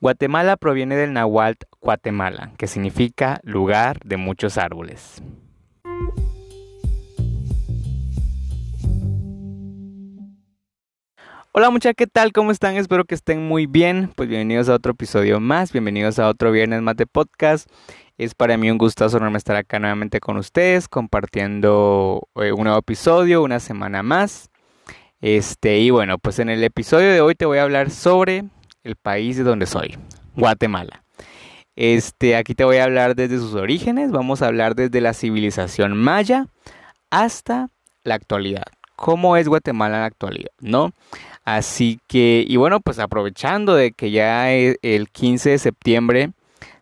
Guatemala proviene del náhuatl Guatemala, que significa lugar de muchos árboles. Hola muchachos, ¿qué tal? ¿Cómo están? Espero que estén muy bien. Pues bienvenidos a otro episodio más, bienvenidos a otro viernes más de podcast. Es para mí un gustazo enorme estar acá nuevamente con ustedes, compartiendo eh, un nuevo episodio, una semana más. Este, y bueno, pues en el episodio de hoy te voy a hablar sobre el país de donde soy, Guatemala. Este, aquí te voy a hablar desde sus orígenes, vamos a hablar desde la civilización maya hasta la actualidad. ¿Cómo es Guatemala en la actualidad? ¿No? Así que, y bueno, pues aprovechando de que ya e, el 15 de septiembre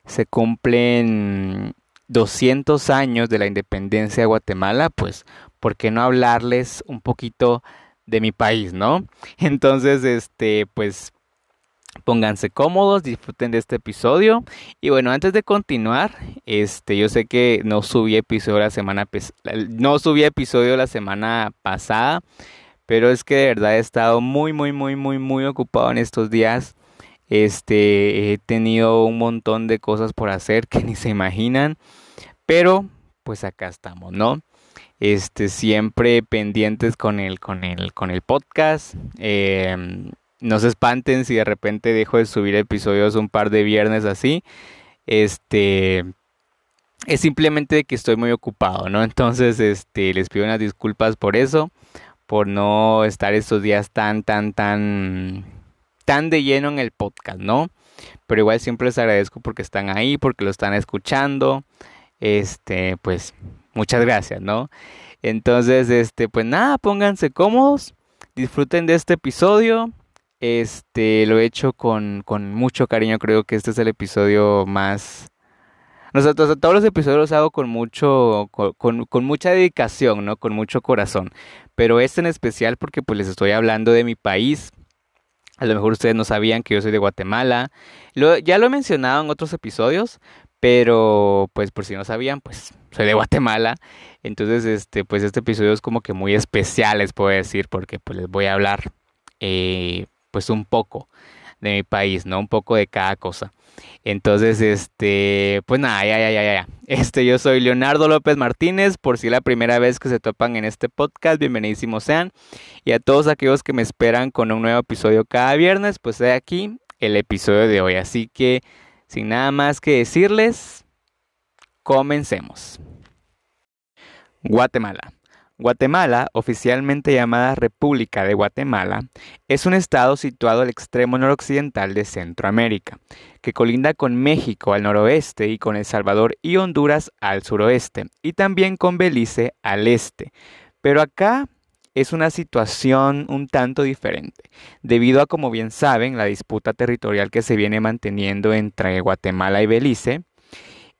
se cumplen 200 años de la independencia de Guatemala, pues, ¿por qué no hablarles un poquito de mi país, no? Entonces, este, pues, Pónganse cómodos, disfruten de este episodio. Y bueno, antes de continuar, este, yo sé que no subí episodio la semana no subí episodio la semana pasada, pero es que de verdad he estado muy muy muy muy muy ocupado en estos días. Este, he tenido un montón de cosas por hacer que ni se imaginan, pero pues acá estamos, ¿no? Este, siempre pendientes con el con el con el podcast. Eh, no se espanten si de repente dejo de subir episodios un par de viernes así. Este es simplemente que estoy muy ocupado, ¿no? Entonces, este les pido unas disculpas por eso, por no estar estos días tan tan tan tan de lleno en el podcast, ¿no? Pero igual siempre les agradezco porque están ahí, porque lo están escuchando. Este, pues muchas gracias, ¿no? Entonces, este, pues nada, pónganse cómodos, disfruten de este episodio. Este, lo he hecho con, con mucho cariño. Creo que este es el episodio más... Nosotros todos los episodios los hago con mucho, con, con, mucha dedicación, ¿no? Con mucho corazón. Pero este en especial porque pues les estoy hablando de mi país. A lo mejor ustedes no sabían que yo soy de Guatemala. Ya lo he mencionado en otros episodios, pero pues por si no sabían, pues soy de Guatemala. Entonces, este, pues este episodio es como que muy especial, les puedo decir, porque pues les voy a hablar eh, pues un poco de mi país, ¿no? Un poco de cada cosa. Entonces, este, pues nada, ya, ya, ya, ya. Este, yo soy Leonardo López Martínez, por si es la primera vez que se topan en este podcast, bienvenidísimos sean. Y a todos aquellos que me esperan con un nuevo episodio cada viernes, pues de aquí el episodio de hoy. Así que, sin nada más que decirles, comencemos. Guatemala. Guatemala, oficialmente llamada República de Guatemala, es un estado situado al extremo noroccidental de Centroamérica, que colinda con México al noroeste y con El Salvador y Honduras al suroeste, y también con Belice al este. Pero acá es una situación un tanto diferente, debido a, como bien saben, la disputa territorial que se viene manteniendo entre Guatemala y Belice.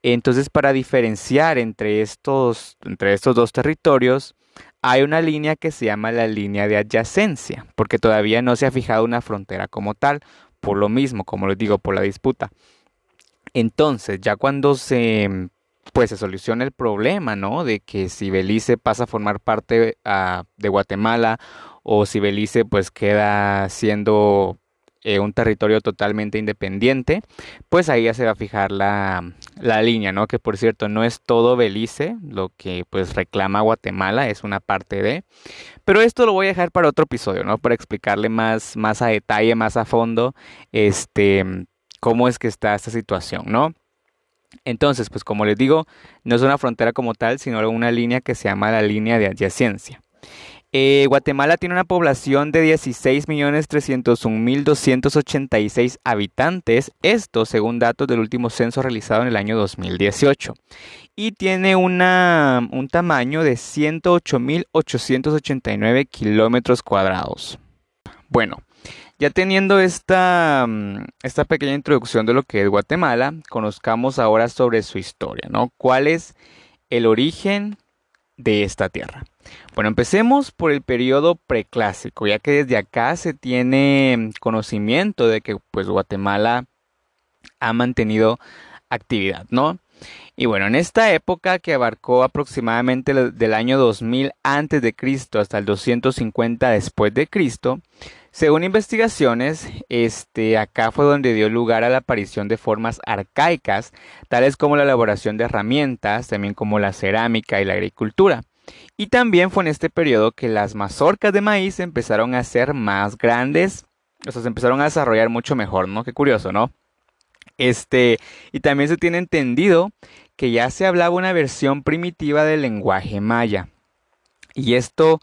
Entonces, para diferenciar entre estos, entre estos dos territorios, hay una línea que se llama la línea de adyacencia, porque todavía no se ha fijado una frontera como tal, por lo mismo, como les digo, por la disputa. Entonces, ya cuando se pues se soluciona el problema, ¿no? De que si Belice pasa a formar parte ah, de Guatemala o si Belice pues queda siendo eh, un territorio totalmente independiente, pues ahí ya se va a fijar la, la, línea, ¿no? Que por cierto no es todo Belice, lo que pues reclama Guatemala, es una parte de... Pero esto lo voy a dejar para otro episodio, ¿no? Para explicarle más, más a detalle, más a fondo, este, cómo es que está esta situación, ¿no? Entonces, pues como les digo, no es una frontera como tal, sino una línea que se llama la línea de adyacencia. Eh, Guatemala tiene una población de 16.301.286 habitantes, esto según datos del último censo realizado en el año 2018. Y tiene una, un tamaño de 108.889 kilómetros cuadrados. Bueno, ya teniendo esta, mm, esta pequeña introducción de lo que es Guatemala, conozcamos ahora sobre su historia, ¿no? ¿Cuál es el origen de esta tierra? Bueno, empecemos por el periodo preclásico, ya que desde acá se tiene conocimiento de que pues Guatemala ha mantenido actividad, ¿no? Y bueno, en esta época que abarcó aproximadamente del año 2000 antes de Cristo hasta el 250 después de Cristo, Según investigaciones, este, acá fue donde dio lugar a la aparición de formas arcaicas, tales como la elaboración de herramientas, también como la cerámica y la agricultura. Y también fue en este periodo que las mazorcas de maíz empezaron a ser más grandes, o sea, se empezaron a desarrollar mucho mejor, ¿no? Qué curioso, ¿no? Este, y también se tiene entendido que ya se hablaba una versión primitiva del lenguaje maya. Y esto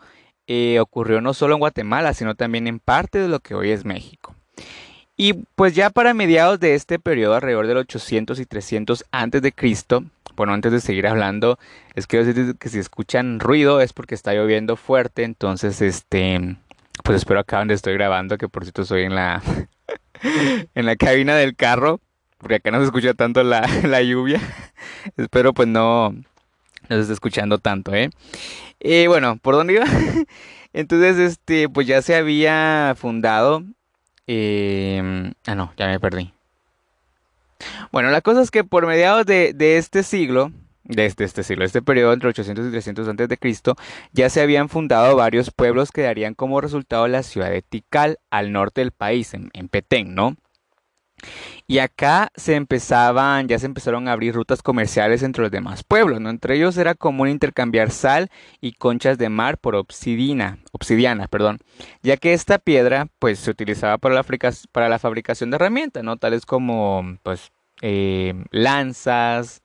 eh, ocurrió no solo en Guatemala, sino también en parte de lo que hoy es México. Y pues ya para mediados de este periodo, alrededor del 800 y 300 antes de Cristo, bueno, antes de seguir hablando, es que si escuchan ruido es porque está lloviendo fuerte, entonces este, pues espero acá donde estoy grabando, que por cierto estoy en la, en la cabina del carro, porque acá no se escucha tanto la, la lluvia, espero pues no, no se esté escuchando tanto, ¿eh? Y bueno, ¿por dónde iba? Entonces, este, pues ya se había fundado. Em, ah, no, ya me perdí. Bueno, la cosa es que por mediados de, este siglo, de este, este siglo, este periodo entre 800 y 300 antes de Cristo, ya se habían fundado varios pueblos que darían como resultado la ciudad de Tikal al norte del país, en, en Petén, ¿no? Y acá se empezaban, ya se empezaron a abrir rutas comerciales entre los demás pueblos, ¿no? Entre ellos era común intercambiar sal y conchas de mar por obsidiana, obsidiana, perdón, ya que esta piedra pues se utilizaba para la, para la fabricación de herramientas, ¿no? Tales como pues eh, lanzas,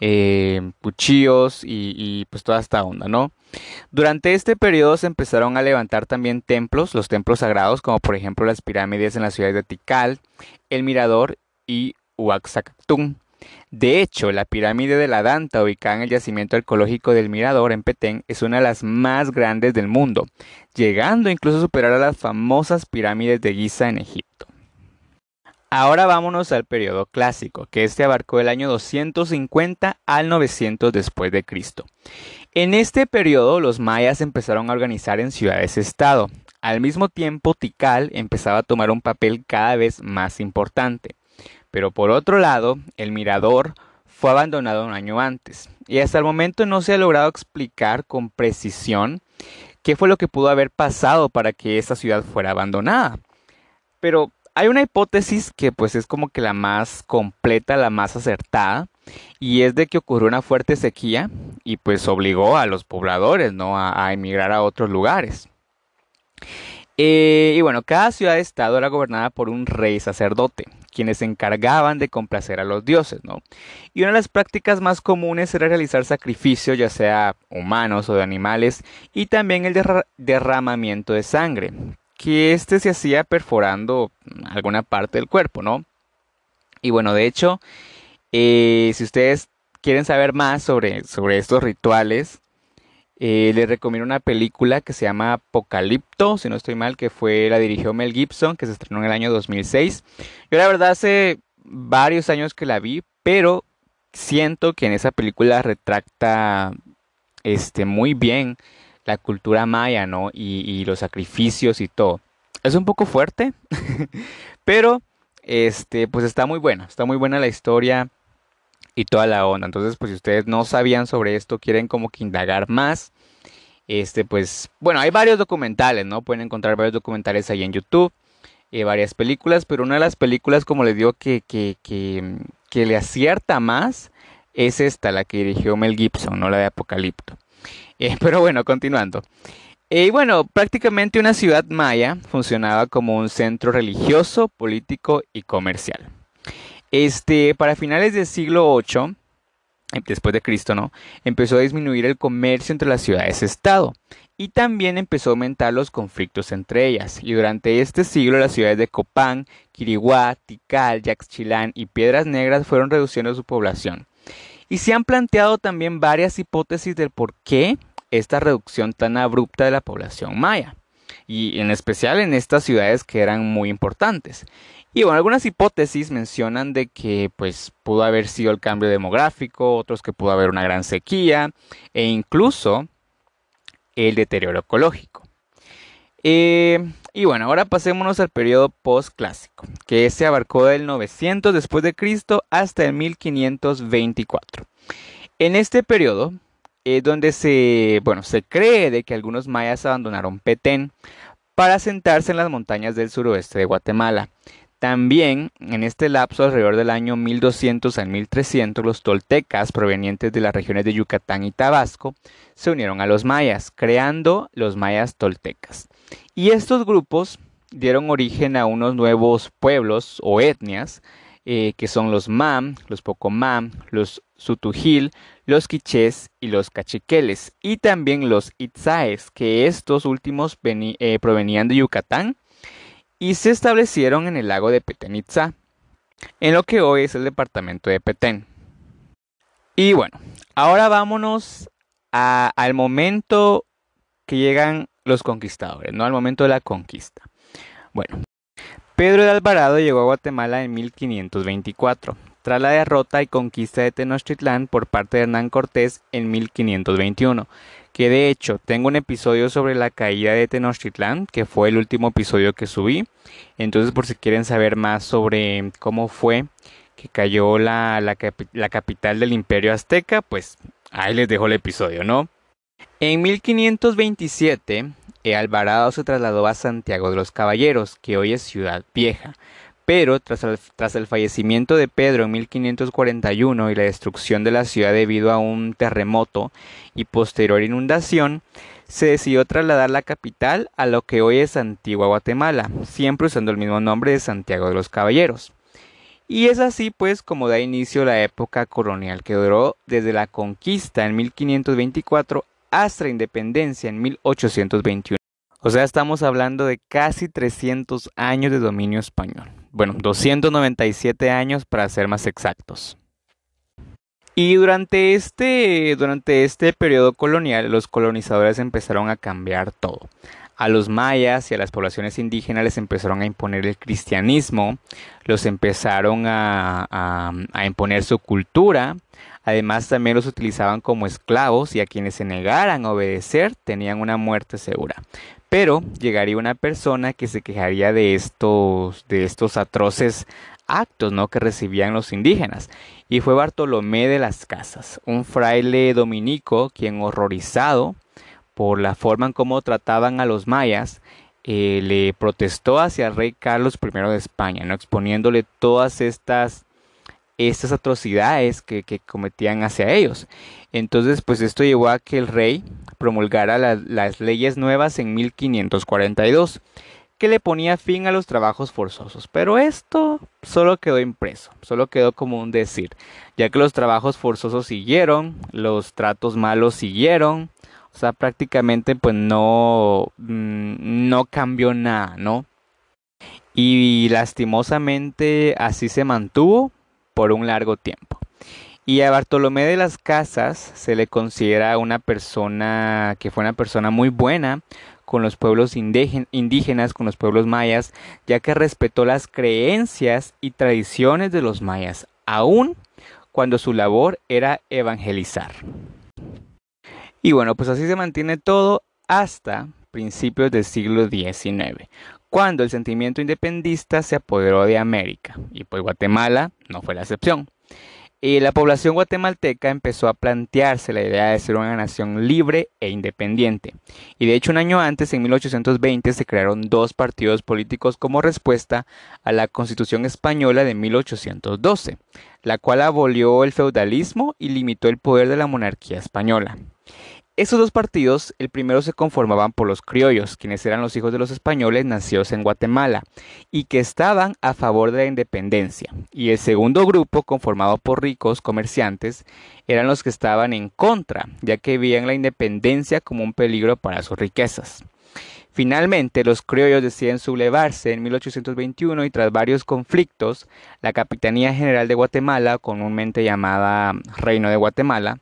eh, cuchillos y, y, pues toda esta onda, ¿no? Durante este periodo se empezaron a levantar también templos, los templos sagrados, como por ejemplo las pirámides en las ciudades de Tikal, El Mirador y Huaxacactún. De hecho, la pirámide de la Danta, ubicada en el yacimiento arqueológico del Mirador en Petén, es una de las más grandes del mundo, llegando incluso a superar a las famosas pirámides de Giza en Egipto. Ahora vámonos al periodo clásico, que este abarcó del año 250 al 900 después de Cristo. En este periodo los mayas empezaron a organizar en ciudades-estado. Al mismo tiempo Tikal empezaba a tomar un papel cada vez más importante. Pero por otro lado, el mirador fue abandonado un año antes. Y hasta el momento no se ha logrado explicar con precisión qué fue lo que pudo haber pasado para que esta ciudad fuera abandonada. Pero hay una hipótesis que pues es como que la más completa, la más acertada, y es de que ocurrió una fuerte sequía y pues obligó a los pobladores, ¿no? A, emigrar a otros lugares. Eh, y bueno, cada ciudad-estado era gobernada por un rey sacerdote, quienes se encargaban de complacer a los dioses, ¿no? Y una de las prácticas más comunes era realizar sacrificios, ya sea humanos o de animales, y también el derramamiento de sangre, que este se hacía perforando alguna parte del cuerpo, ¿no? Y bueno, de hecho, eh, si ustedes quieren saber más sobre, sobre estos rituales, eh, les recomiendo una película que se llama Apocalipto, si no estoy mal, que fue la dirigió Mel Gibson, que se estrenó en el año 2006. Yo la verdad hace varios años que la vi, pero siento que en esa película retracta este, muy bien la cultura maya, ¿no? Y, los sacrificios y todo. Es un poco fuerte, pero este, pues está muy buena, está muy buena la historia y toda la onda. Entonces, pues si ustedes no sabían sobre esto, quieren como que indagar más, este, pues, bueno, hay varios documentales, ¿no? Pueden encontrar varios documentales ahí en YouTube, eh, varias películas, pero una de las películas, como les digo, que, que, que, que le acierta más es esta, la que dirigió Mel Gibson, no la de Apocalipto. Eh, pero bueno, continuando. Eh, y bueno, prácticamente una ciudad maya funcionaba como un centro religioso, político y comercial. Este, para finales del siglo VIII, eh, después de Cristo, ¿no? Empezó a disminuir el comercio entre las ciudades-estado y también empezó a aumentar los conflictos entre ellas. Y durante este siglo las ciudades de Copán, Quiriguá, Tikal, Yaxchilán y Piedras Negras fueron reduciendo su población. Y se han planteado también varias hipótesis del por qué esta reducción tan abrupta de la población maya, y en especial en estas ciudades que eran muy importantes. Y bueno, algunas hipótesis mencionan de que pues pudo haber sido el cambio demográfico, otros que pudo haber una gran sequía e incluso el deterioro ecológico. Eh, y bueno, ahora pasémonos al periodo postclásico, que se abarcó del 900 después de Cristo hasta el 1524. En este periodo donde se, bueno, se cree de que algunos mayas abandonaron Petén para asentarse en las montañas del suroeste de Guatemala. También en este lapso, alrededor del año 1200 al 1300, los toltecas provenientes de las regiones de Yucatán y Tabasco se unieron a los mayas, creando los mayas toltecas. Y estos grupos dieron origen a unos nuevos pueblos o etnias, eh, que son los mam, los pocomam, los sutujil, los quichés y los cachiqueles, y también los itzaes, que estos últimos eh, provenían de Yucatán y se establecieron en el lago de Petén Itzá, en lo que hoy es el departamento de Petén. Y bueno, ahora vámonos al momento que llegan los conquistadores, no al momento de la conquista. Bueno, Pedro de Alvarado llegó a Guatemala en 1524, tras la derrota y conquista de Tenochtitlán por parte de Hernán Cortés en 1521 que de hecho tengo un episodio sobre la caída de Tenochtitlán, que fue el último episodio que subí. Entonces por si quieren saber más sobre cómo fue que cayó la, la, capital del imperio azteca, pues ahí les dejo el episodio, ¿no? En 1527, Alvarado se trasladó a Santiago de los Caballeros, que hoy es Ciudad Vieja, pero tras el, tras el, fallecimiento de Pedro en 1541 y la destrucción de la ciudad debido a un terremoto y posterior inundación, se decidió trasladar la capital a lo que hoy es Antigua Guatemala, siempre usando el mismo nombre de Santiago de los Caballeros. Y es así pues como da inicio la época colonial que duró desde la conquista en 1524 hasta la independencia en 1821. O sea, estamos hablando de casi 300 años de dominio español. Bueno, 297 años para ser más exactos. Y durante este, durante este periodo colonial, los colonizadores empezaron a cambiar todo. A los mayas y a las poblaciones indígenas les empezaron a imponer el cristianismo, los empezaron a, a imponer su cultura, Además también los utilizaban como esclavos y a quienes se negaran a obedecer tenían una muerte segura. Pero llegaría una persona que se quejaría de estos, de estos atroces actos ¿no? que recibían los indígenas. Y fue Bartolomé de las Casas, un fraile dominico, quien horrorizado por la forma en cómo trataban a los mayas, eh, le protestó hacia el rey Carlos I de España, ¿no? exponiéndole todas estas estas atrocidades que, cometían hacia ellos. Entonces, pues esto llevó a que el rey promulgara las leyes nuevas en 1542, que le ponía fin a los trabajos forzosos. Pero esto solo quedó impreso, solo quedó como un decir, ya que los trabajos forzosos siguieron, los tratos malos siguieron, o sea, prácticamente pues no, mm, no cambió nada, ¿no? Y lastimosamente así se mantuvo por un largo tiempo. Y a Bartolomé de las Casas se le considera una persona que fue una persona muy buena con los pueblos indígenas, con los pueblos mayas, ya que respetó las creencias y tradiciones de los mayas, aun cuando su labor era evangelizar. Y bueno, pues así se mantiene todo hasta principios del siglo XIX, cuando el sentimiento independista se apoderó de América, y pues Guatemala no fue la excepción. Y la población guatemalteca empezó a plantearse la idea de ser una nación libre e independiente. Y de hecho un año antes, en 1820, se crearon dos partidos políticos como respuesta a la Constitución española de 1812, la cual abolió el feudalismo y limitó el poder de la monarquía española. Esos dos partidos, el primero se conformaban por los criollos, quienes eran los hijos de los españoles nacidos en Guatemala y que estaban a favor de la independencia. Y el segundo grupo, conformado por ricos comerciantes, eran los que estaban en contra, ya que veían la independencia como un peligro para sus riquezas. Finalmente, los criollos deciden sublevarse en 1821 y tras varios conflictos, la Capitanía General de Guatemala, comúnmente llamada Reino de Guatemala,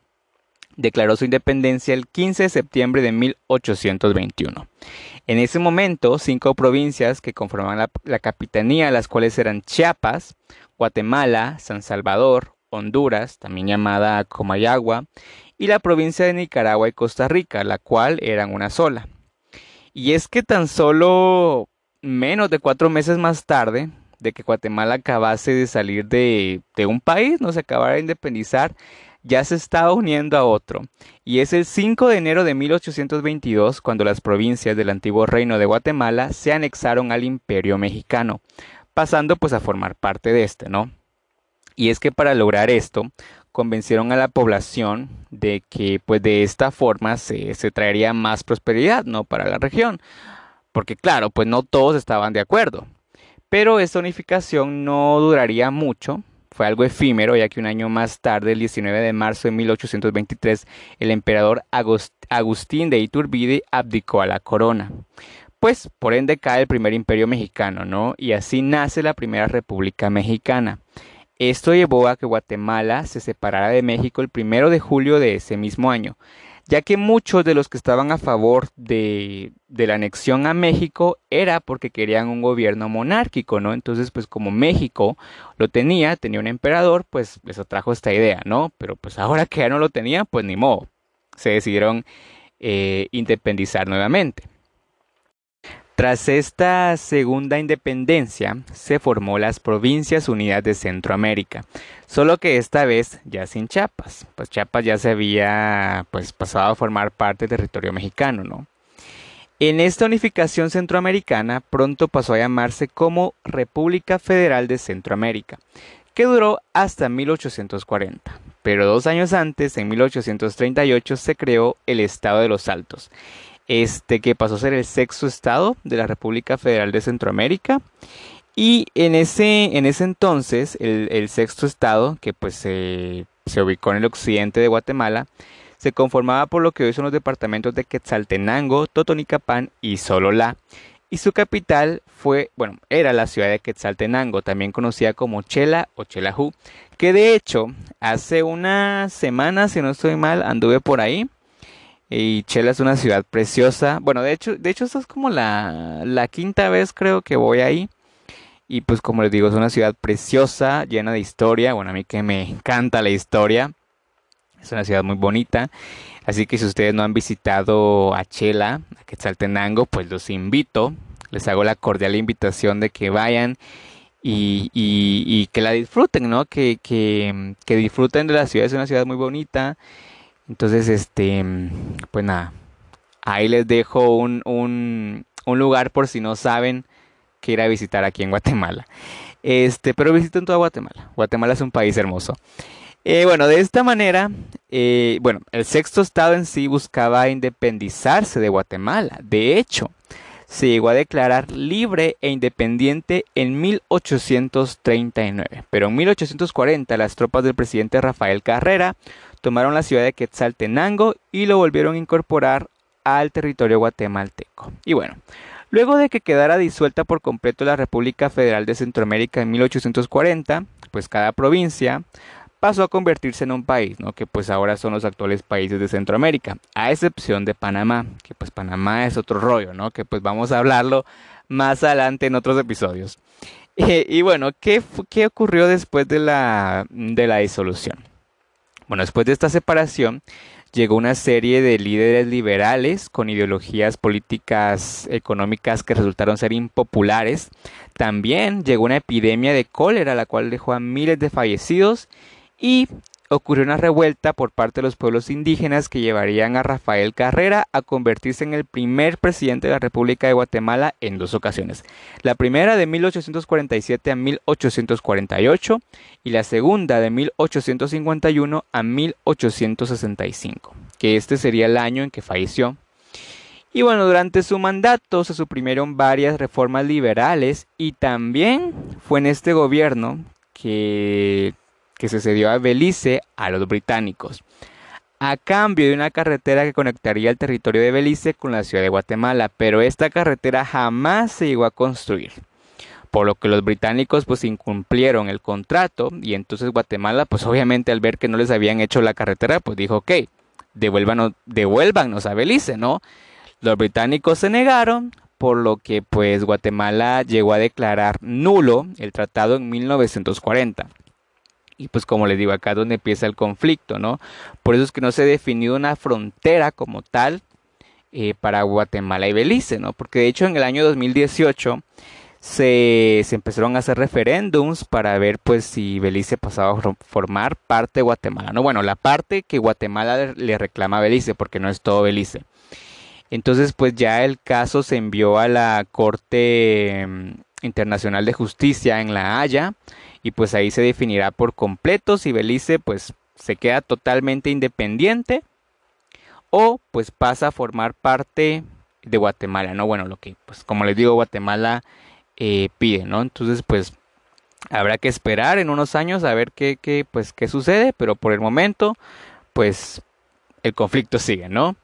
declaró su independencia el 15 de septiembre de 1821. En ese momento, cinco provincias que conformaban la, capitanía, las cuales eran Chiapas, Guatemala, San Salvador, Honduras, también llamada Comayagua, y la provincia de Nicaragua y Costa Rica, la cual eran una sola. Y es que tan solo menos de cuatro meses más tarde de que Guatemala acabase de salir de, de un país, no se acabara de independizar, ya se estaba uniendo a otro. Y es el 5 de enero de 1822 cuando las provincias del antiguo reino de Guatemala se anexaron al imperio mexicano, pasando pues a formar parte de este, ¿no? Y es que para lograr esto, convencieron a la población de que pues de esta forma se, se traería más prosperidad, ¿no? Para la región. Porque claro, pues no todos estaban de acuerdo. Pero esta unificación no duraría mucho, fue algo efímero, ya que un año más tarde, el 19 de marzo de 1823, el emperador Agustín de Iturbide abdicó a la corona. Pues, por ende, cae el primer imperio mexicano, ¿no? Y así nace la primera república mexicana. Esto llevó a que Guatemala se separara de México el primero de julio de ese mismo año ya que muchos de los que estaban a favor de, la anexión a México era porque querían un gobierno monárquico, ¿no? Entonces, pues como México lo tenía, tenía un emperador, pues les atrajo esta idea, ¿no? Pero pues ahora que ya no lo tenía, pues ni modo, se decidieron eh, independizar nuevamente. Tras esta segunda independencia, se formó las Provincias Unidas de Centroamérica, solo que esta vez ya sin Chiapas, pues Chiapas ya se había pues pasado a formar parte del territorio mexicano, ¿no? En esta unificación centroamericana pronto pasó a llamarse como República Federal de Centroamérica, que duró hasta 1840, pero dos años antes, en 1838, se creó el Estado de los Altos este, que pasó a ser el sexto estado de la República Federal de Centroamérica. Y en ese, en ese entonces, el, sexto estado, que pues se ubicó en el occidente de Guatemala, se conformaba por lo que hoy son los departamentos de Quetzaltenango, Totonicapán y Sololá. Y su capital fue, bueno, era la ciudad de Quetzaltenango, también conocida como Chela o Chelajú, que de hecho hace una semana, si no estoy mal, anduve por ahí y Chela es una ciudad preciosa. Bueno, de hecho, de hecho, esta es como la, la quinta vez creo que voy ahí. Y pues como les digo, es una ciudad preciosa, llena de historia. Bueno, a mí que me encanta la historia. Es una ciudad muy bonita. Así que si ustedes no han visitado a Chela, a Quetzaltenango, pues los invito. Les hago la cordial invitación de que vayan y, y, y que la disfruten, ¿no? Que, que, que disfruten de la ciudad. Es una ciudad muy bonita. Entonces, este, pues nada, ahí les dejo un, un, lugar por si no saben que ir a visitar aquí en Guatemala. Este, pero visiten toda Guatemala. Guatemala es un país hermoso. Eh, bueno, de esta manera, eh, bueno, el sexto estado en sí buscaba independizarse de Guatemala. De hecho, se llegó a declarar libre e independiente en 1839. Pero en 1840 las tropas del presidente Rafael Carrera tomaron la ciudad de Quetzaltenango y lo volvieron a incorporar al territorio guatemalteco. Y bueno, luego de que quedara disuelta por completo la República Federal de Centroamérica en 1840, pues cada provincia pasó a convertirse en un país, ¿no? Que pues ahora son los actuales países de Centroamérica, a excepción de Panamá, que pues Panamá es otro rollo, ¿no? Que pues vamos a hablarlo más adelante en otros episodios. y bueno, ¿qué, ¿qué ocurrió después de la, de la disolución? Bueno, después de esta separación, llegó una serie de líderes liberales con ideologías políticas económicas que resultaron ser impopulares. También llegó una epidemia de cólera, la cual dejó a miles de fallecidos y ocurrió una revuelta por parte de los pueblos indígenas que llevarían a Rafael Carrera a convertirse en el primer presidente de la República de Guatemala en dos ocasiones. La primera de 1847 a 1848 y la segunda de 1851 a 1865, que este sería el año en que falleció. Y bueno, durante su mandato se suprimieron varias reformas liberales y también fue en este gobierno que que se cedió a Belice a los británicos, a cambio de una carretera que conectaría el territorio de Belice con la ciudad de Guatemala, pero esta carretera jamás se llegó a construir. Por lo que los británicos pues incumplieron el contrato y entonces Guatemala pues obviamente al ver que no les habían hecho la carretera pues dijo ok, devuélvanos, devuélvanos a Belice, ¿no? Los británicos se negaron, por lo que pues Guatemala llegó a declarar nulo el tratado en 1940. Y pues como les digo, acá es donde empieza el conflicto, ¿no? Por eso es que no se ha definido una frontera como tal eh, para Guatemala y Belice, ¿no? Porque de hecho en el año 2018 se, empezaron a hacer referéndums para ver pues si Belice pasaba a formar parte de Guatemala. No, bueno, la parte que Guatemala le reclama a Belice, porque no es todo Belice. Entonces pues ya el caso se envió a la Corte mm, Internacional de Justicia en La Haya y pues ahí se definirá por completo si Belice pues se queda totalmente independiente o pues pasa a formar parte de Guatemala, ¿no? Bueno, lo que pues como les digo Guatemala eh, pide, ¿no? Entonces, pues habrá que esperar en unos años a ver qué, qué, pues, qué sucede, pero por el momento, pues el conflicto sigue, ¿no?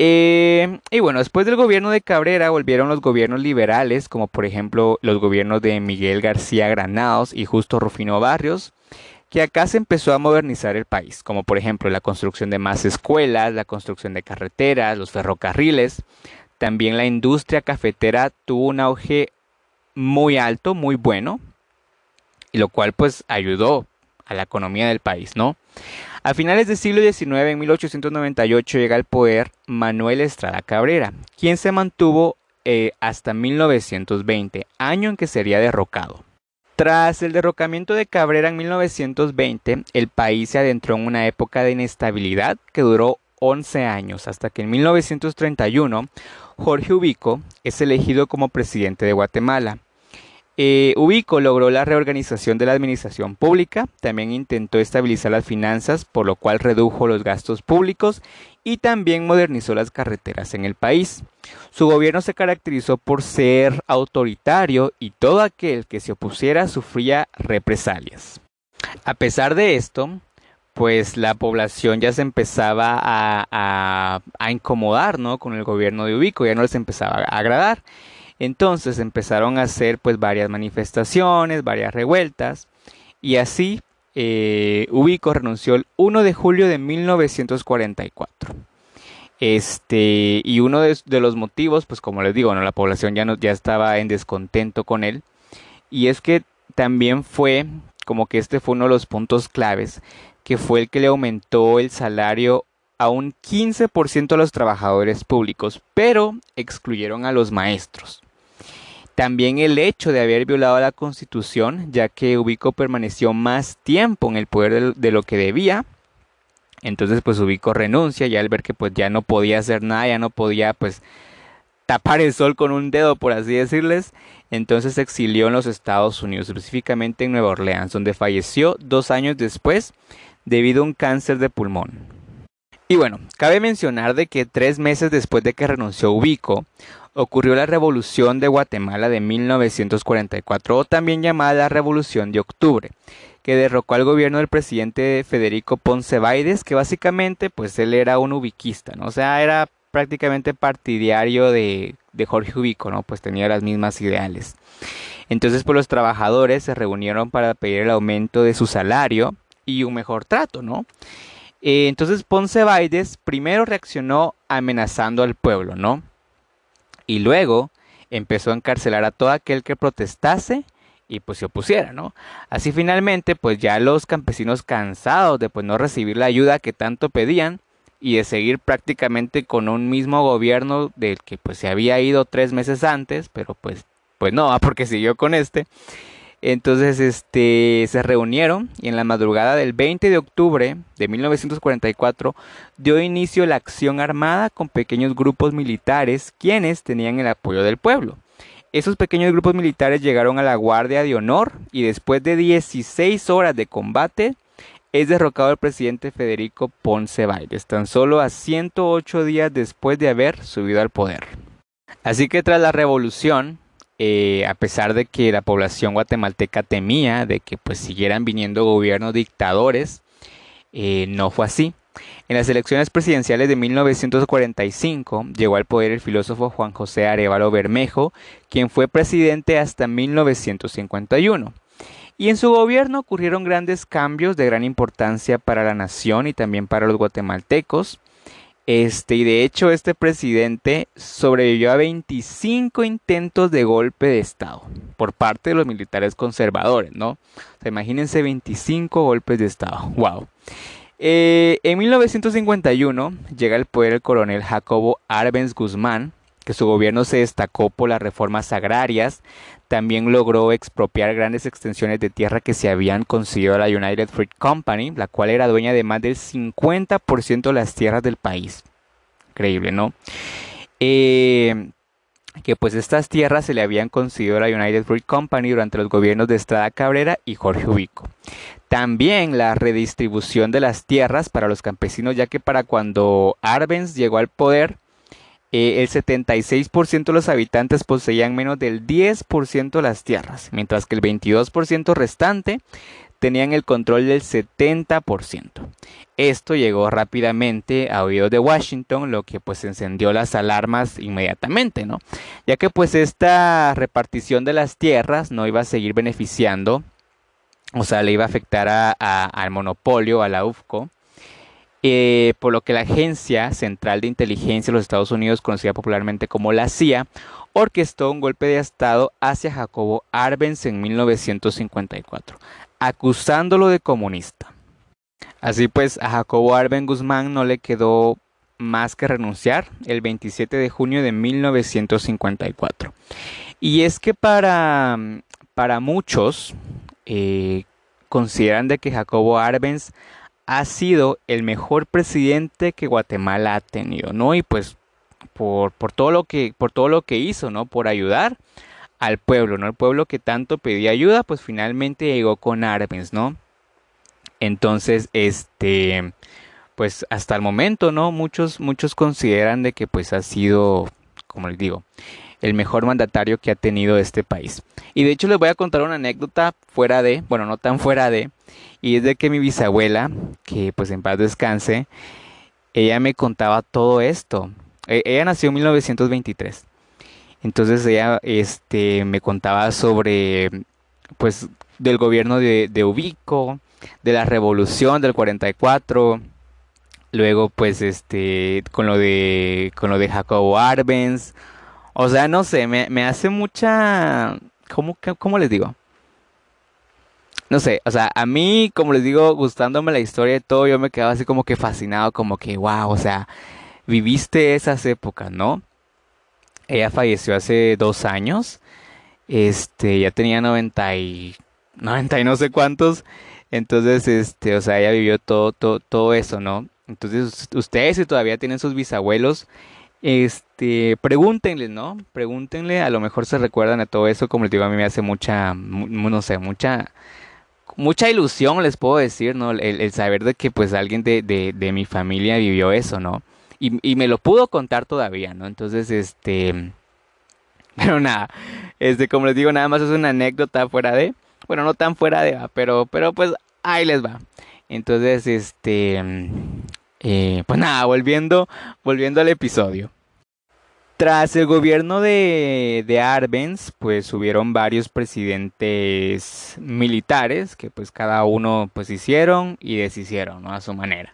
Eh, y bueno, después del gobierno de Cabrera volvieron los gobiernos liberales, como por ejemplo los gobiernos de Miguel García Granados y Justo Rufino Barrios, que acá se empezó a modernizar el país, como por ejemplo la construcción de más escuelas, la construcción de carreteras, los ferrocarriles. También la industria cafetera tuvo un auge muy alto, muy bueno, y lo cual pues ayudó a la economía del país, ¿no? A finales del siglo XIX, en 1898, llega al poder Manuel Estrada Cabrera, quien se mantuvo eh, hasta 1920, año en que sería derrocado. Tras el derrocamiento de Cabrera en 1920, el país se adentró en una época de inestabilidad que duró 11 años, hasta que en 1931 Jorge Ubico es elegido como presidente de Guatemala. Eh, Ubico logró la reorganización de la administración pública, también intentó estabilizar las finanzas, por lo cual redujo los gastos públicos y también modernizó las carreteras en el país. Su gobierno se caracterizó por ser autoritario y todo aquel que se opusiera sufría represalias. A pesar de esto, pues la población ya se empezaba a, a incomodar ¿no? con el gobierno de Ubico, ya no les empezaba a agradar. Entonces empezaron a hacer pues varias manifestaciones, varias revueltas y así eh, Ubico renunció el 1 de julio de 1944. Este, y uno de, los motivos, pues como les digo, la población ya, no, ya estaba en descontento con él. Y es que también fue, como que este fue uno de los puntos claves, que fue el que le aumentó el salario a un 15% a los trabajadores públicos, pero excluyeron a los maestros. También el hecho de haber violado la constitución, ya que Ubico permaneció más tiempo en el poder de lo que debía. Entonces pues Ubico renuncia ya al ver que pues ya no podía hacer nada, ya no podía pues tapar el sol con un dedo, por así decirles. Entonces se exilió en los Estados Unidos, específicamente en Nueva Orleans, donde falleció dos años después debido a un cáncer de pulmón. Y bueno, cabe mencionar de que tres meses después de que renunció Ubico, ocurrió la Revolución de Guatemala de 1944 o también llamada la Revolución de Octubre, que derrocó al gobierno del presidente Federico Ponce Baides, que básicamente pues él era un ubiquista, ¿no? O sea, era prácticamente partidario de, de Jorge Ubico, ¿no? Pues tenía las mismas ideales. Entonces, pues los trabajadores se reunieron para pedir el aumento de su salario y un mejor trato, ¿no? Eh, entonces Ponce Baides primero reaccionó amenazando al pueblo, ¿no? Y luego empezó a encarcelar a todo aquel que protestase y pues se opusiera, ¿no? Así finalmente, pues ya los campesinos cansados de pues no recibir la ayuda que tanto pedían y de seguir prácticamente con un mismo gobierno del que pues se había ido tres meses antes, pero pues pues no, porque siguió con este, entonces, este, se reunieron y en la madrugada del 20 de octubre de 1944 dio inicio la acción armada con pequeños grupos militares quienes tenían el apoyo del pueblo. Esos pequeños grupos militares llegaron a la Guardia de Honor y después de 16 horas de combate es derrocado el presidente Federico Ponce Bailes, tan solo a 108 días después de haber subido al poder. Así que tras la revolución, eh, a pesar de que la población guatemalteca temía de que pues siguieran viniendo gobiernos dictadores, eh, no fue así. En las elecciones presidenciales de 1945 llegó al poder el filósofo Juan José Arevalo Bermejo, quien fue presidente hasta 1951. Y en su gobierno ocurrieron grandes cambios de gran importancia para la nación y también para los guatemaltecos. Este, y de hecho, este presidente sobrevivió a 25 intentos de golpe de Estado por parte de los militares conservadores, ¿no? O sea, imagínense 25 golpes de Estado. ¡Wow! Eh, en 1951 llega al poder el coronel Jacobo Arbenz Guzmán, que su gobierno se destacó por las reformas agrarias, también logró expropiar grandes extensiones de tierra que se habían concedido a la United Fruit Company, la cual era dueña de más del 50% de las tierras del país. Increíble, ¿no? Eh, que pues estas tierras se le habían concedido a la United Fruit Company durante los gobiernos de Estrada Cabrera y Jorge Ubico. También la redistribución de las tierras para los campesinos, ya que para cuando Arbenz llegó al poder, eh, el 76% de los habitantes poseían menos del 10% de las tierras, mientras que el 22% restante tenían el control del 70%. Esto llegó rápidamente a oídos de Washington, lo que pues encendió las alarmas inmediatamente, ¿no? Ya que pues esta repartición de las tierras no iba a seguir beneficiando, o sea, le iba a afectar al monopolio, a la UFCO, eh, por lo que la Agencia Central de Inteligencia de los Estados Unidos, conocida popularmente como la CIA, orquestó un golpe de Estado hacia Jacobo Arbenz en 1954, acusándolo de comunista. Así pues, a Jacobo Arben Guzmán no le quedó más que renunciar el 27 de junio de 1954. Y es que para, para muchos eh, consideran de que Jacobo Arbenz ha sido el mejor presidente que Guatemala ha tenido, ¿no? Y pues por, por, todo lo que, por todo lo que hizo, ¿no? Por ayudar al pueblo, ¿no? El pueblo que tanto pedía ayuda, pues finalmente llegó con Arbenz, ¿no? Entonces, este, pues hasta el momento, ¿no? Muchos, muchos consideran de que pues ha sido, como les digo, el mejor mandatario que ha tenido este país. Y de hecho les voy a contar una anécdota fuera de, bueno, no tan fuera de, y es de que mi bisabuela, que pues en paz descanse, ella me contaba todo esto. E, ella nació en 1923. Entonces ella este, me contaba sobre, pues, del gobierno de, de Ubico, de la revolución del 44, luego pues este, con lo de, con lo de Jacobo Arbenz, o sea, no sé, me, me hace mucha, ¿cómo, ¿cómo les digo? No sé, o sea, a mí, como les digo, gustándome la historia y todo, yo me quedaba así como que fascinado, como que, wow, o sea, viviste esas épocas, ¿no? Ella falleció hace dos años. Este, ya tenía 90 y, 90 y no sé cuántos. Entonces, este, o sea, ella vivió todo, todo, todo eso, ¿no? Entonces, ustedes si todavía tienen sus bisabuelos, este, pregúntenle, ¿no? Pregúntenle, a lo mejor se recuerdan a todo eso, como les digo, a mí me hace mucha, no sé, mucha, mucha ilusión, les puedo decir, ¿no? El, saber de que pues alguien de, de, de mi familia vivió eso, ¿no? y, y, me lo pudo contar todavía, ¿no? Entonces, este, pero nada, este, como les digo, nada más es una anécdota fuera de, bueno, no tan fuera de, pero, pero pues ahí les va. Entonces, este, eh, pues nada, volviendo, volviendo al episodio. Tras el gobierno de, de Arbenz, pues hubieron varios presidentes militares que pues cada uno pues hicieron y deshicieron. A su manera.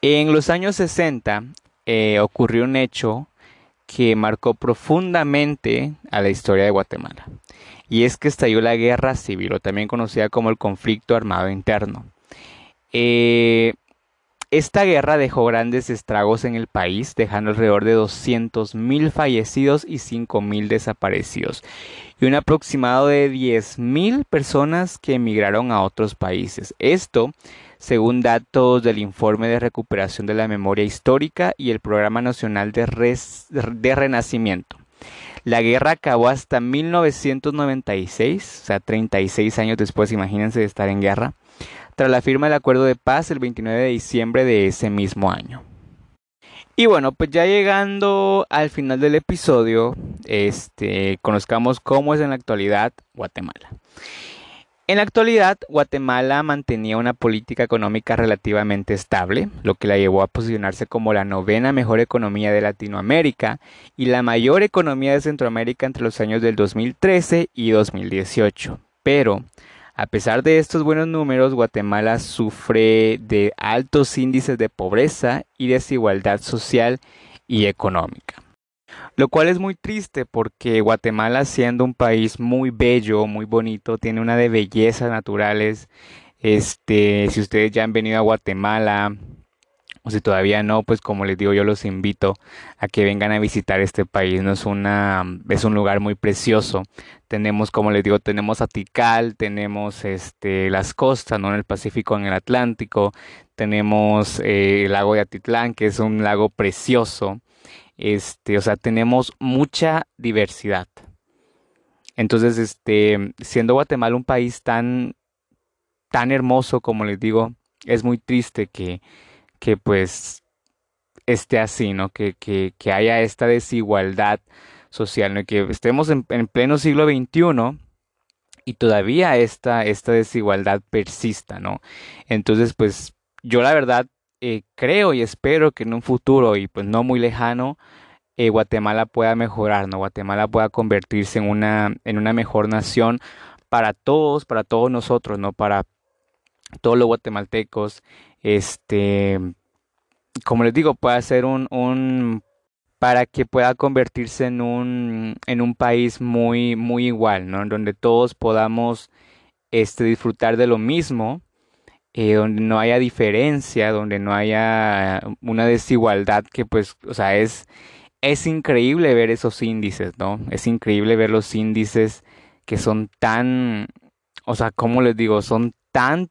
En los años 60 eh, ocurrió un hecho que marcó profundamente a la historia de Guatemala. Y es que estalló la guerra civil, o también conocida como el conflicto armado interno. Eh, esta guerra dejó grandes estragos en el país, dejando alrededor de 200.000 fallecidos y 5.000 desaparecidos, y un aproximado de 10.000 personas que emigraron a otros países. Esto según datos del informe de recuperación de la memoria histórica y el Programa Nacional de, Renacimiento. La guerra acabó hasta 1996, o sea, 36 años después, imagínense de estar en guerra, tras la firma del acuerdo de paz el 29 de diciembre de ese mismo año. Y bueno, pues ya llegando al final del episodio, este, conozcamos cómo es en la actualidad Guatemala. En la actualidad, Guatemala mantenía una política económica relativamente estable, lo que la llevó a posicionarse como la novena mejor economía de Latinoamérica y la mayor economía de Centroamérica entre los años del 2013 y 2018. Pero, a pesar de estos buenos números, Guatemala sufre de altos índices de pobreza y desigualdad social y económica. Lo cual es muy triste porque Guatemala siendo un país muy bello, muy bonito, tiene una de bellezas naturales. Este, si ustedes ya han venido a Guatemala, o si todavía no, pues como les digo, yo los invito a que vengan a visitar este país. No es una, es un lugar muy precioso. Tenemos, como les digo, tenemos Atical, tenemos este las costas, ¿no? En el Pacífico, en el Atlántico, tenemos eh, el lago de Atitlán, que es un lago precioso. Este, o sea, tenemos mucha diversidad. Entonces, este, siendo Guatemala un país tan, tan hermoso, como les digo, es muy triste que que pues esté así, ¿no? Que, que, que haya esta desigualdad social, ¿no? Que estemos en, pleno siglo XXI y todavía esta, esta desigualdad persista, ¿no? Entonces, pues yo la verdad eh, creo y espero que en un futuro y pues no muy lejano, eh, Guatemala pueda mejorar, ¿no? Guatemala pueda convertirse en una, en una mejor nación para todos, para todos nosotros, ¿no? Para todos los guatemaltecos, este, como les digo, pueda ser un, un para que pueda convertirse en un, en un país muy, muy igual, ¿no? Donde todos podamos este, disfrutar de lo mismo, eh, donde no haya diferencia, donde no haya una desigualdad que pues, o sea, es, es increíble ver esos índices, ¿no? Es increíble ver los índices que son tan, o sea, ¿cómo les digo? Son tan,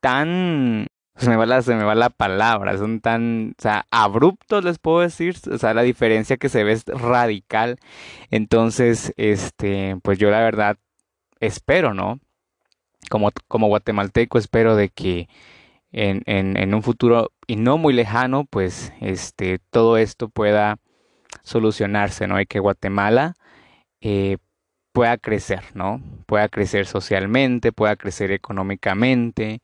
tan se me va la, se me va la palabra, son tan, o sea, abruptos les puedo decir, o sea, la diferencia que se ve es radical. Entonces, este, pues yo la verdad espero, ¿no? Como, como guatemalteco espero de que en, en, en un futuro y no muy lejano, pues, este, todo esto pueda solucionarse, ¿no? Y que Guatemala eh, pueda crecer, ¿no? Pueda crecer socialmente, pueda crecer económicamente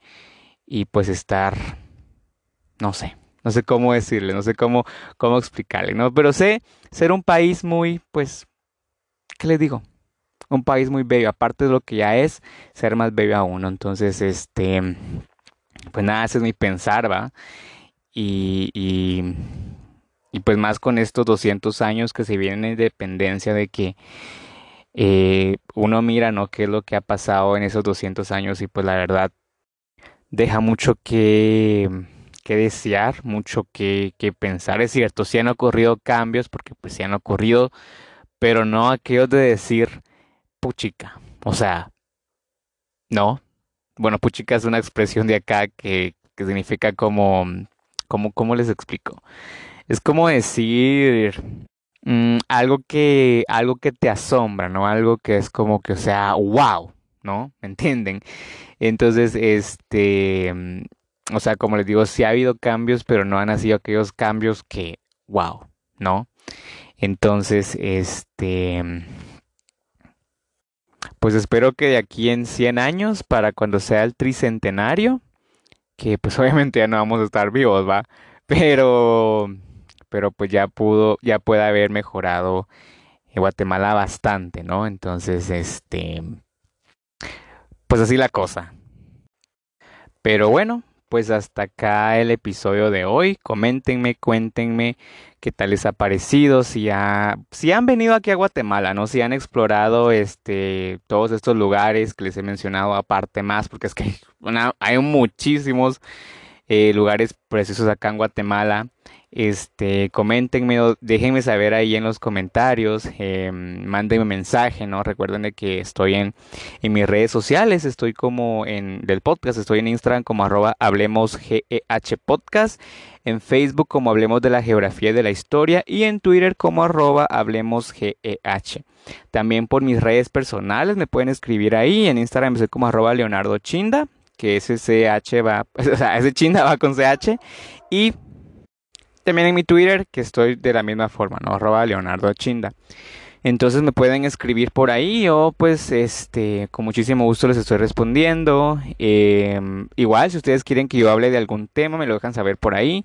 y pues estar, no sé, no sé cómo decirle, no sé cómo, cómo explicarle, ¿no? Pero sé ser un país muy, pues, ¿qué le digo? Un país muy bello, aparte de lo que ya es, ser más bello aún. Entonces, este, pues nada, ese es mi pensar, ¿va? Y, y, pues más con estos 200 años que se vienen de independencia de que eh, uno mira, ¿no? ¿Qué es lo que ha pasado en esos 200 años? Y pues la verdad, deja mucho que, que desear, mucho que, que, pensar. Es cierto, sí han ocurrido cambios, porque pues sí han ocurrido, pero no aquellos de decir puchica. O sea, no. Bueno, puchica es una expresión de acá que, que significa como, como, ¿cómo les explico? Es como decir mm, algo que, algo que te asombra, ¿no? Algo que es como que, o sea, wow, ¿no? ¿Me entienden? Entonces, este, mm, o sea, como les digo, sí ha habido cambios, pero no han sido aquellos cambios que, wow, ¿no? Entonces, este, mm, pues espero que de aquí en 100 años, para cuando sea el tricentenario, que pues obviamente ya no vamos a estar vivos, ¿va? Pero, pero pues ya pudo, ya puede haber mejorado Guatemala bastante, ¿no? Entonces, este, pues así la cosa. Pero bueno, pues hasta acá el episodio de hoy. Coméntenme, cuéntenme qué tal les ha parecido, si, ha, si han venido aquí a Guatemala, ¿no? Si han explorado este, todos estos lugares que les he mencionado aparte más, porque es que hay muchísimos eh, lugares preciosos acá en Guatemala. Este, coméntenme, déjenme saber ahí en los comentarios, eh, mándenme mensaje, ¿no? Recuerden de que estoy en, en mis redes sociales, estoy como en del podcast, estoy en Instagram como arroba hablemos podcast, en Facebook como hablemos de la geografía y de la historia y en Twitter como arroba hablemos GEH. También por mis redes personales me pueden escribir ahí, en Instagram soy como arroba Leonardo Chinda, que ese CH va, o ese Chinda va con CH y también en mi Twitter, que estoy de la misma forma, ¿no? Arroba Leonardo Chinda. Entonces me pueden escribir por ahí o pues este con muchísimo gusto les estoy respondiendo. Em, igual si ustedes quieren que yo hable de algún tema me lo dejan saber por ahí.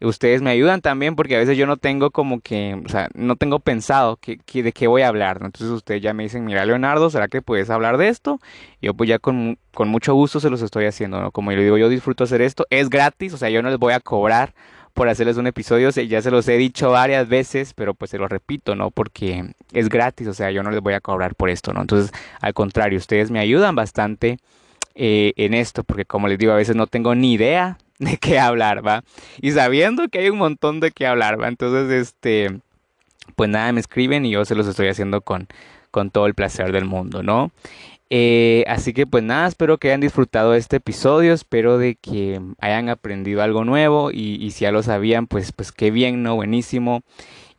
Ustedes me ayudan también porque a veces yo no tengo como que, o sea, no tengo pensado que, de qué voy a hablar. Entonces ustedes ya me dicen, mira Leonardo, ¿será que puedes hablar de esto? yo pues ya con, con mucho gusto se los estoy haciendo, ¿no? Como yo digo, yo disfruto hacer esto. Es gratis, o sea, yo no les voy a cobrar por hacerles un episodio. Ya se los he dicho varias veces, pero pues se los repito, ¿no? Porque es gratis, o sea, yo no les voy a cobrar por esto, ¿no? Entonces, al contrario, ustedes me ayudan bastante eh, en esto, porque como les digo, a veces no tengo ni idea de qué hablar, ¿va? Y sabiendo que hay un montón de qué hablar, ¿va? Entonces, este, pues nada, me escriben y yo se los estoy haciendo con, con todo el placer del mundo, ¿no? Eh, así que pues nada, espero que hayan disfrutado este episodio, espero de que hayan aprendido algo nuevo y, si ya lo sabían, pues, pues qué bien, ¿no? Buenísimo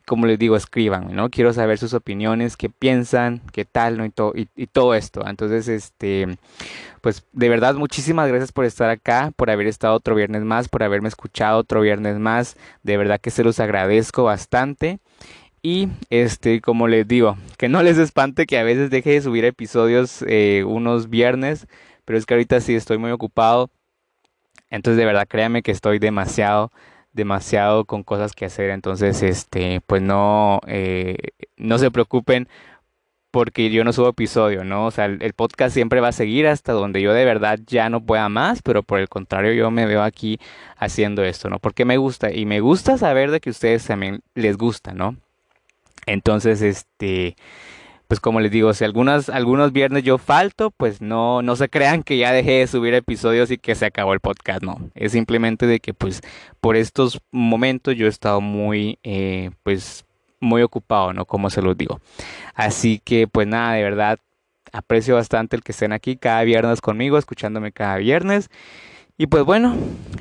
como les digo, escriban, ¿no? Quiero saber sus opiniones, qué piensan, qué tal, ¿no? Y, todo y, y, todo esto. Entonces, este, pues de verdad, muchísimas gracias por estar acá, por haber estado otro viernes más, por haberme escuchado otro viernes más. De verdad que se los agradezco bastante. Y este, como les digo, que no les espante que a veces deje de subir episodios eh, unos viernes, pero es que ahorita sí estoy muy ocupado. Entonces de verdad créanme que estoy demasiado, demasiado con cosas que hacer. Entonces, este, pues no, eh, no se preocupen porque yo no subo episodio, ¿no? O sea, el, el, podcast siempre va a seguir hasta donde yo de verdad ya no pueda más, pero por el contrario yo me veo aquí haciendo esto, ¿no? Porque me gusta y me gusta saber de que ustedes también les gusta, ¿no? Entonces, este, pues como les digo, si algunas, algunos viernes yo falto, pues no, no se crean que ya dejé de subir episodios y que se acabó el podcast, no. Es simplemente de que pues por estos momentos yo he estado muy, eh, pues muy ocupado, ¿no? Como se los digo. Así que pues nada, de verdad aprecio bastante el que estén aquí cada viernes conmigo, escuchándome cada viernes. Y pues bueno,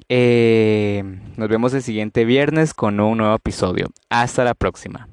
eh, nos vemos el siguiente viernes con un nuevo episodio. Hasta la próxima.